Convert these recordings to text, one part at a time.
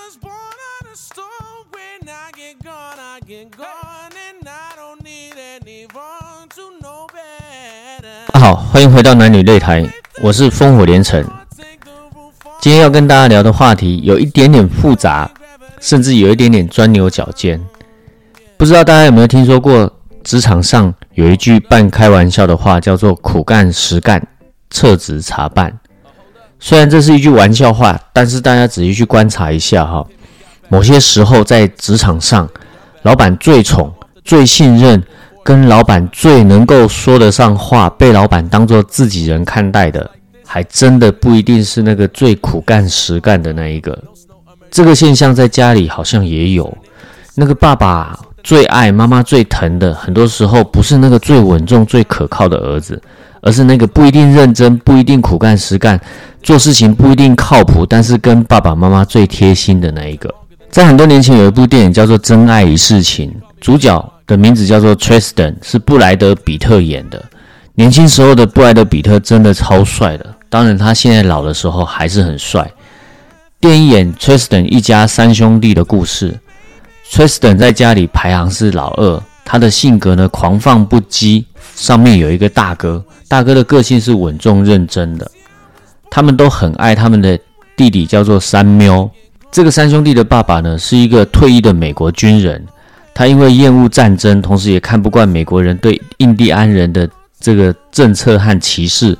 was born on a stone when I gone I gone and I don't need anyone to know 好，欢迎回到男女擂台，我是烽火连城。今天要跟大家聊的话题有一点点复杂，甚至有一点点钻牛角尖。不知道大家有没有听说过职场上有一句半开玩笑的话，叫做苦干实干，撤职查办。虽然这是一句玩笑话，但是大家仔细去观察一下哈，某些时候在职场上，老板最宠、最信任，跟老板最能够说得上话，被老板当做自己人看待的，还真的不一定是那个最苦干实干的那一个。这个现象在家里好像也有，那个爸爸最爱、妈妈最疼的，很多时候不是那个最稳重、最可靠的儿子，而是那个不一定认真、不一定苦干实干，做事情不一定靠谱，但是跟爸爸妈妈最贴心的那一个。在很多年前有一部电影叫做《真爱一世情》，主角的名字叫做 Tristan，是布莱德比特演的。年轻时候的布莱德比特真的超帅的，当然他现在老的时候还是很帅。电影演 Tristan 一家三兄弟的故事。Tristan 在家里排行是老二，他的性格呢狂放不羁。上面有一个大哥，大哥的个性是稳重认真的。他们都很爱他们的弟弟，叫做三喵。这个三兄弟的爸爸呢是一个退役的美国军人，他因为厌恶战争，同时也看不惯美国人对印第安人的这个政策和歧视，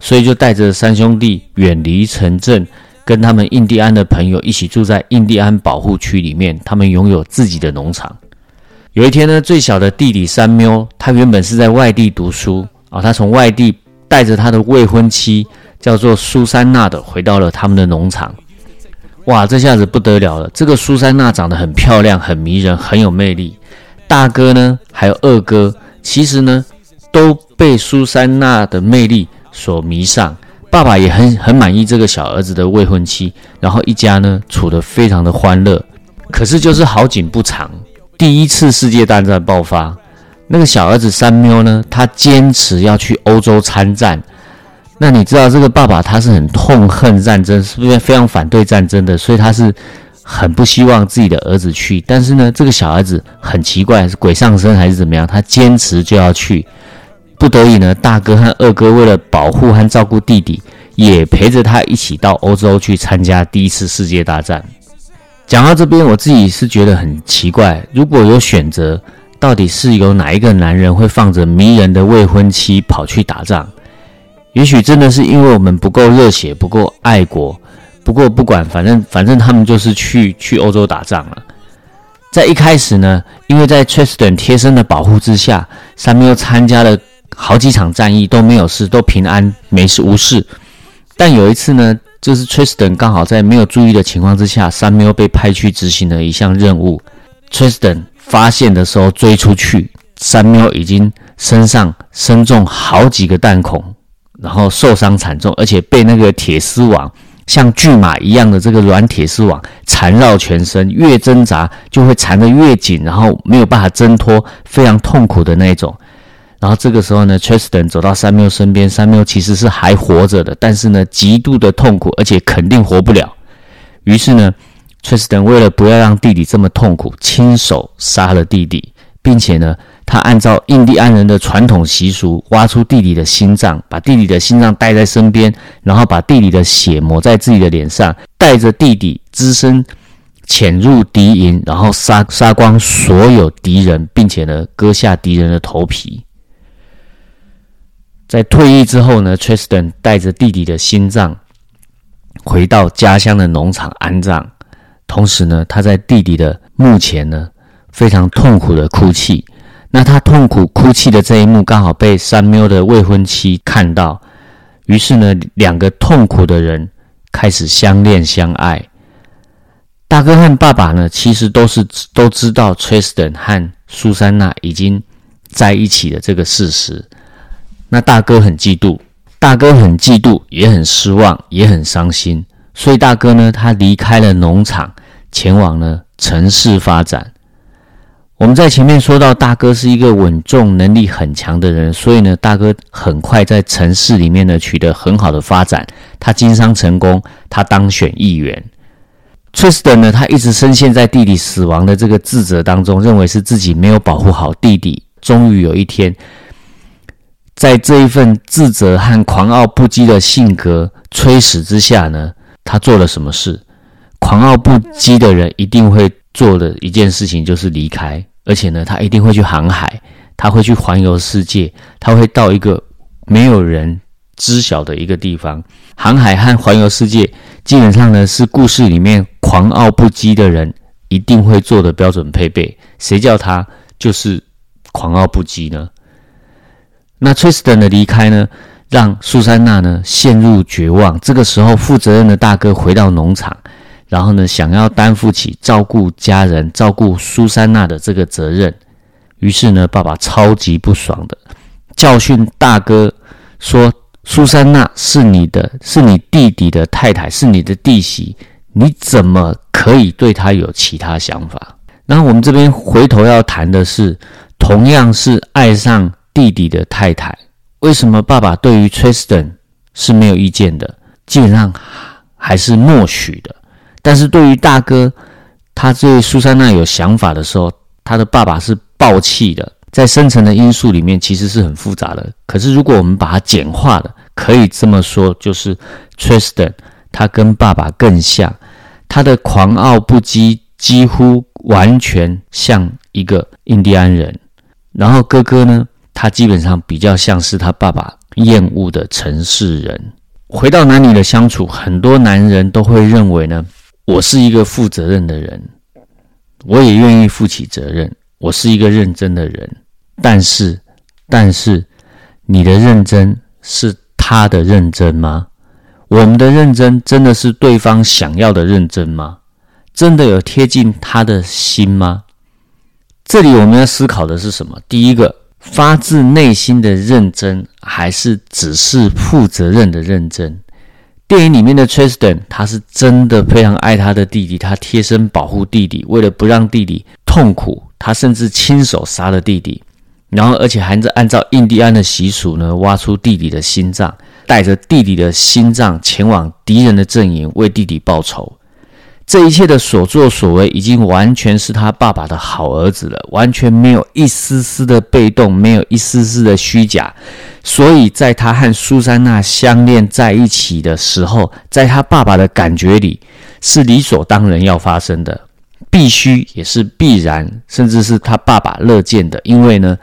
所以就带着三兄弟远离城镇，跟他们印第安的朋友一起住在印第安保护区里面。他们拥有自己的农场。有一天呢，最小的弟弟三喵，他原本是在外地读书啊，他从外地带着他的未婚妻叫做苏珊娜的回到了他们的农场。哇，这下子不得了了！这个苏珊娜长得很漂亮，很迷人，很有魅力。大哥呢，还有二哥，其实呢，都被苏珊娜的魅力所迷上。爸爸也很很满意这个小儿子的未婚妻，然后一家呢处得非常的欢乐。可是就是好景不长，第一次世界大战爆发，那个小儿子三喵呢，他坚持要去欧洲参战。那你知道这个爸爸他是很痛恨战争，是不是非常反对战争的？所以他是很不希望自己的儿子去。但是呢，这个小儿子很奇怪，是鬼上身还是怎么样？他坚持就要去。不得已呢，大哥和二哥为了保护和照顾弟弟，也陪着他一起到欧洲去参加第一次世界大战。讲到这边，我自己是觉得很奇怪，如果有选择，到底是有哪一个男人会放着迷人的未婚妻跑去打仗？也许真的是因为我们不够热血，不够爱国。不过不管，反正反正他们就是去去欧洲打仗了。在一开始呢，因为在 Tristan 贴身的保护之下，三缪参加了好几场战役都没有事，都平安没事无事。但有一次呢，就是 Tristan 刚好在没有注意的情况之下，三缪被派去执行了一项任务。Tristan 发现的时候追出去，三喵已经身上身中好几个弹孔。然后受伤惨重，而且被那个铁丝网像巨马一样的这个软铁丝网缠绕全身，越挣扎就会缠得越紧，然后没有办法挣脱，非常痛苦的那种。然后这个时候呢，Tristan 走到三缪身边，三缪其实是还活着的，但是呢，极度的痛苦，而且肯定活不了。于是呢，Tristan 为了不要让弟弟这么痛苦，亲手杀了弟弟，并且呢。他按照印第安人的传统习俗，挖出弟弟的心脏，把弟弟的心脏带在身边，然后把弟弟的血抹在自己的脸上，带着弟弟只身潜入敌营，然后杀杀光所有敌人，并且呢，割下敌人的头皮。在退役之后呢，Tristan 带着弟弟的心脏回到家乡的农场安葬，同时呢，他在弟弟的墓前呢，非常痛苦的哭泣。那他痛苦哭泣的这一幕，刚好被三缪的未婚妻看到，于是呢，两个痛苦的人开始相恋相爱。大哥和爸爸呢，其实都是都知道 Tristan 和苏珊娜已经在一起的这个事实。那大哥很嫉妒，大哥很嫉妒，也很失望，也很伤心。所以大哥呢，他离开了农场，前往了城市发展。我们在前面说到，大哥是一个稳重、能力很强的人，所以呢，大哥很快在城市里面呢取得很好的发展。他经商成功，他当选议员。Tristan 呢，他一直深陷在弟弟死亡的这个自责当中，认为是自己没有保护好弟弟。终于有一天，在这一份自责和狂傲不羁的性格催使之下呢，他做了什么事？狂傲不羁的人一定会做的一件事情就是离开，而且呢，他一定会去航海，他会去环游世界，他会到一个没有人知晓的一个地方。航海和环游世界，基本上呢是故事里面狂傲不羁的人一定会做的标准配备。谁叫他就是狂傲不羁呢？那 Tristan 的离开呢，让苏珊娜呢陷入绝望。这个时候，负责任的大哥回到农场。然后呢，想要担负起照顾家人、照顾苏珊娜的这个责任，于是呢，爸爸超级不爽的教训大哥说：“苏珊娜是你的，是你弟弟的太太，是你的弟媳，你怎么可以对她有其他想法？”那我们这边回头要谈的是，同样是爱上弟弟的太太，为什么爸爸对于 Tristan 是没有意见的？基本上还是默许的。但是对于大哥，他对苏珊娜有想法的时候，他的爸爸是暴气的。在深层的因素里面，其实是很复杂的。可是如果我们把它简化了，可以这么说，就是 Tristan 他跟爸爸更像，他的狂傲不羁几乎完全像一个印第安人。然后哥哥呢，他基本上比较像是他爸爸厌恶的城市人。回到男女的相处，很多男人都会认为呢。我是一个负责任的人，我也愿意负起责任。我是一个认真的人，但是，但是，你的认真是他的认真吗？我们的认真真的是对方想要的认真吗？真的有贴近他的心吗？这里我们要思考的是什么？第一个，发自内心的认真，还是只是负责任的认真？电影里面的 Tristan，他是真的非常爱他的弟弟，他贴身保护弟弟，为了不让弟弟痛苦，他甚至亲手杀了弟弟，然后而且还是按照印第安的习俗呢，挖出弟弟的心脏，带着弟弟的心脏前往敌人的阵营为弟弟报仇。这一切的所作所为，已经完全是他爸爸的好儿子了，完全没有一丝丝的被动，没有一丝丝的虚假。所以，在他和苏珊娜相恋在一起的时候，在他爸爸的感觉里，是理所当然要发生的，必须也是必然，甚至是他爸爸乐见的，因为呢，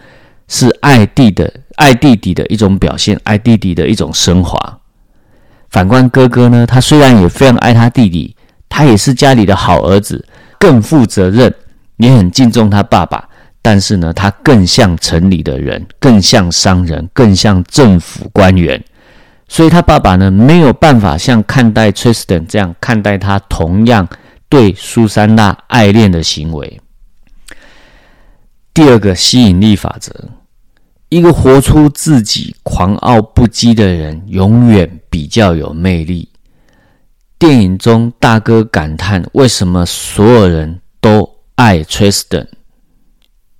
是爱弟的爱弟弟的一种表现，爱弟弟的一种升华。反观哥哥呢，他虽然也非常爱他弟弟。他也是家里的好儿子，更负责任，也很敬重他爸爸。但是呢，他更像城里的人，更像商人，更像政府官员。所以，他爸爸呢没有办法像看待 Tristan 这样看待他同样对苏珊娜爱恋的行为。第二个吸引力法则：一个活出自己狂傲不羁的人，永远比较有魅力。电影中，大哥感叹：“为什么所有人都爱 Tristan？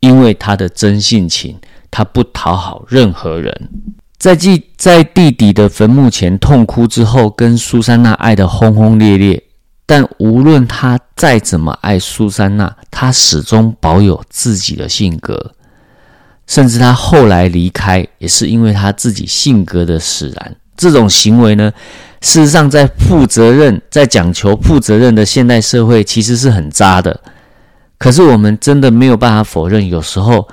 因为他的真性情，他不讨好任何人。在继在弟弟的坟墓前痛哭之后，跟苏珊娜爱得轰轰烈烈。但无论他再怎么爱苏珊娜，他始终保有自己的性格。甚至他后来离开，也是因为他自己性格的使然。这种行为呢？”事实上，在负责任、在讲求负责任的现代社会，其实是很渣的。可是，我们真的没有办法否认，有时候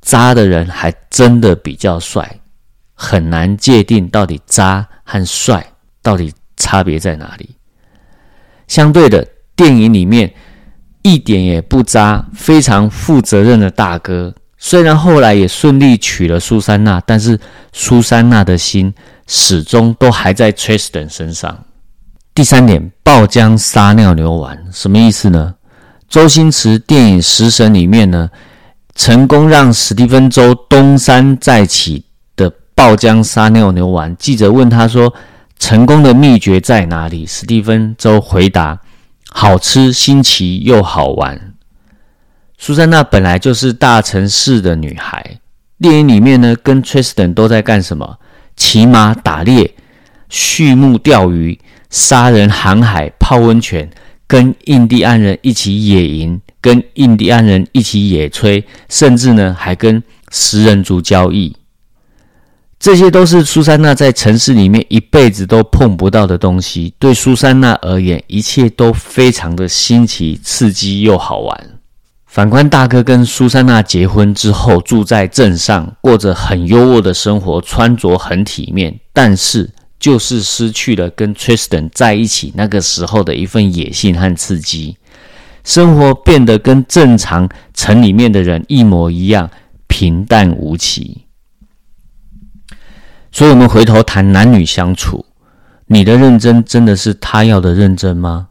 渣的人还真的比较帅。很难界定到底渣和帅到底差别在哪里。相对的，电影里面一点也不渣、非常负责任的大哥，虽然后来也顺利娶了苏珊娜，但是苏珊娜的心。始终都还在 Tristan 身上。第三点，爆浆撒尿牛丸什么意思呢？周星驰电影《食神》里面呢，成功让史蒂芬周东山再起的爆浆撒尿牛丸。记者问他说：“成功的秘诀在哪里？”史蒂芬周回答：“好吃、新奇又好玩。”苏珊娜本来就是大城市的女孩，电影里面呢，跟 Tristan 都在干什么？骑马打猎、畜牧钓鱼、杀人、航海、泡温泉，跟印第安人一起野营，跟印第安人一起野炊，甚至呢还跟食人族交易。这些都是苏珊娜在城市里面一辈子都碰不到的东西。对苏珊娜而言，一切都非常的新奇、刺激又好玩。反观大哥跟苏珊娜结婚之后，住在镇上，过着很优渥的生活，穿着很体面，但是就是失去了跟 Tristan 在一起那个时候的一份野性和刺激，生活变得跟正常城里面的人一模一样，平淡无奇。所以，我们回头谈男女相处，你的认真真的是他要的认真吗？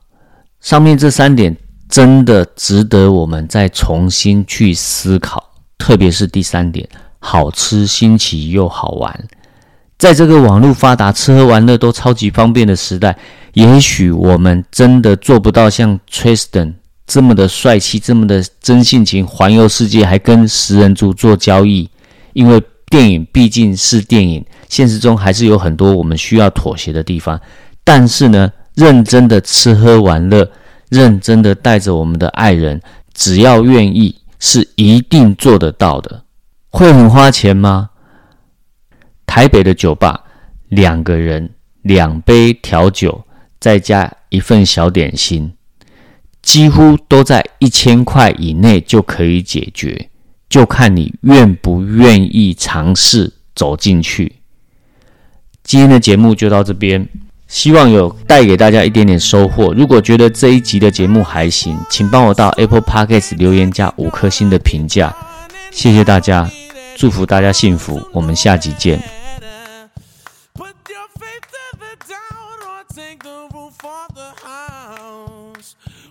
上面这三点。真的值得我们再重新去思考，特别是第三点，好吃、新奇又好玩。在这个网络发达、吃喝玩乐都超级方便的时代，也许我们真的做不到像 Tristan 这么的帅气、这么的真性情，环游世界还跟食人族做交易。因为电影毕竟是电影，现实中还是有很多我们需要妥协的地方。但是呢，认真的吃喝玩乐。认真的带着我们的爱人，只要愿意，是一定做得到的。会很花钱吗？台北的酒吧，两个人两杯调酒，再加一份小点心，几乎都在一千块以内就可以解决，就看你愿不愿意尝试走进去。今天的节目就到这边。希望有带给大家一点点收获。如果觉得这一集的节目还行，请帮我到 Apple Podcast 留言加五颗星的评价，谢谢大家，祝福大家幸福，我们下集见。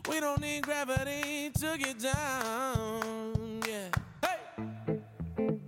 We don't need gravity to get down.